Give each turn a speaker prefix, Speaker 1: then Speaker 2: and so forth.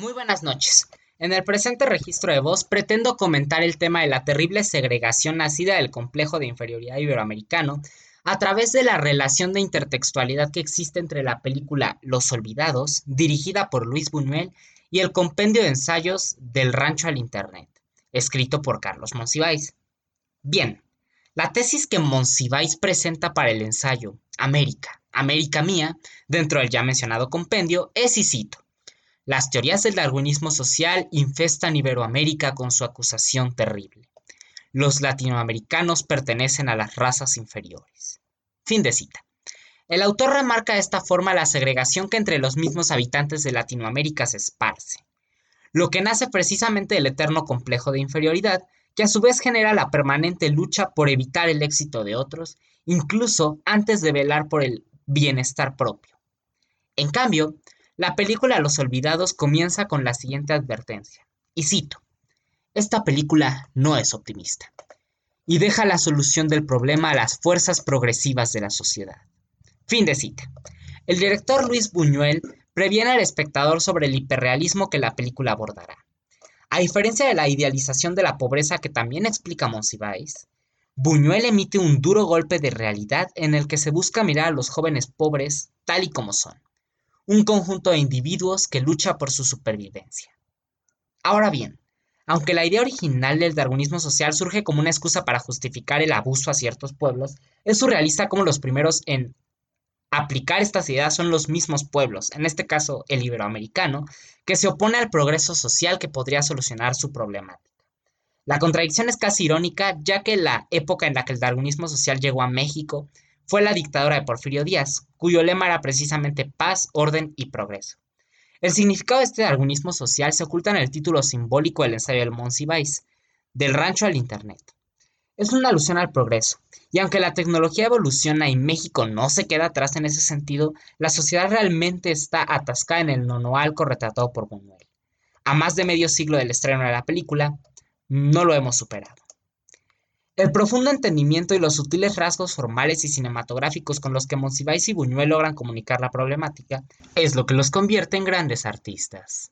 Speaker 1: Muy buenas noches. En el presente registro de voz pretendo comentar el tema de la terrible segregación nacida del complejo de inferioridad iberoamericano a través de la relación de intertextualidad que existe entre la película Los Olvidados, dirigida por Luis Buñuel, y el compendio de ensayos del rancho al Internet, escrito por Carlos Monsiváis. Bien, la tesis que Monsiváis presenta para el ensayo América, América mía, dentro del ya mencionado compendio, es, y cito, las teorías del darwinismo social infestan Iberoamérica con su acusación terrible. Los latinoamericanos pertenecen a las razas inferiores. Fin de cita. El autor remarca de esta forma la segregación que entre los mismos habitantes de Latinoamérica se esparce, lo que nace precisamente del eterno complejo de inferioridad, que a su vez genera la permanente lucha por evitar el éxito de otros, incluso antes de velar por el bienestar propio. En cambio, la película Los Olvidados comienza con la siguiente advertencia, y cito, esta película no es optimista, y deja la solución del problema a las fuerzas progresivas de la sociedad. Fin de cita. El director Luis Buñuel previene al espectador sobre el hiperrealismo que la película abordará. A diferencia de la idealización de la pobreza que también explica Monsiváis, Buñuel emite un duro golpe de realidad en el que se busca mirar a los jóvenes pobres tal y como son un conjunto de individuos que lucha por su supervivencia. Ahora bien, aunque la idea original del darwinismo social surge como una excusa para justificar el abuso a ciertos pueblos, es surrealista como los primeros en aplicar estas ideas son los mismos pueblos, en este caso el iberoamericano, que se opone al progreso social que podría solucionar su problemática. La contradicción es casi irónica, ya que la época en la que el darwinismo social llegó a México fue la dictadura de Porfirio Díaz, cuyo lema era precisamente paz, orden y progreso. El significado de este darwinismo social se oculta en el título simbólico del ensayo del Monsiváis, Del rancho al Internet. Es una alusión al progreso, y aunque la tecnología evoluciona y México no se queda atrás en ese sentido, la sociedad realmente está atascada en el nonoalco retratado por Buñuel. A más de medio siglo del estreno de la película, no lo hemos superado. El profundo entendimiento y los sutiles rasgos formales y cinematográficos con los que Monsiváis y Buñuel logran comunicar la problemática es lo que los convierte en grandes artistas.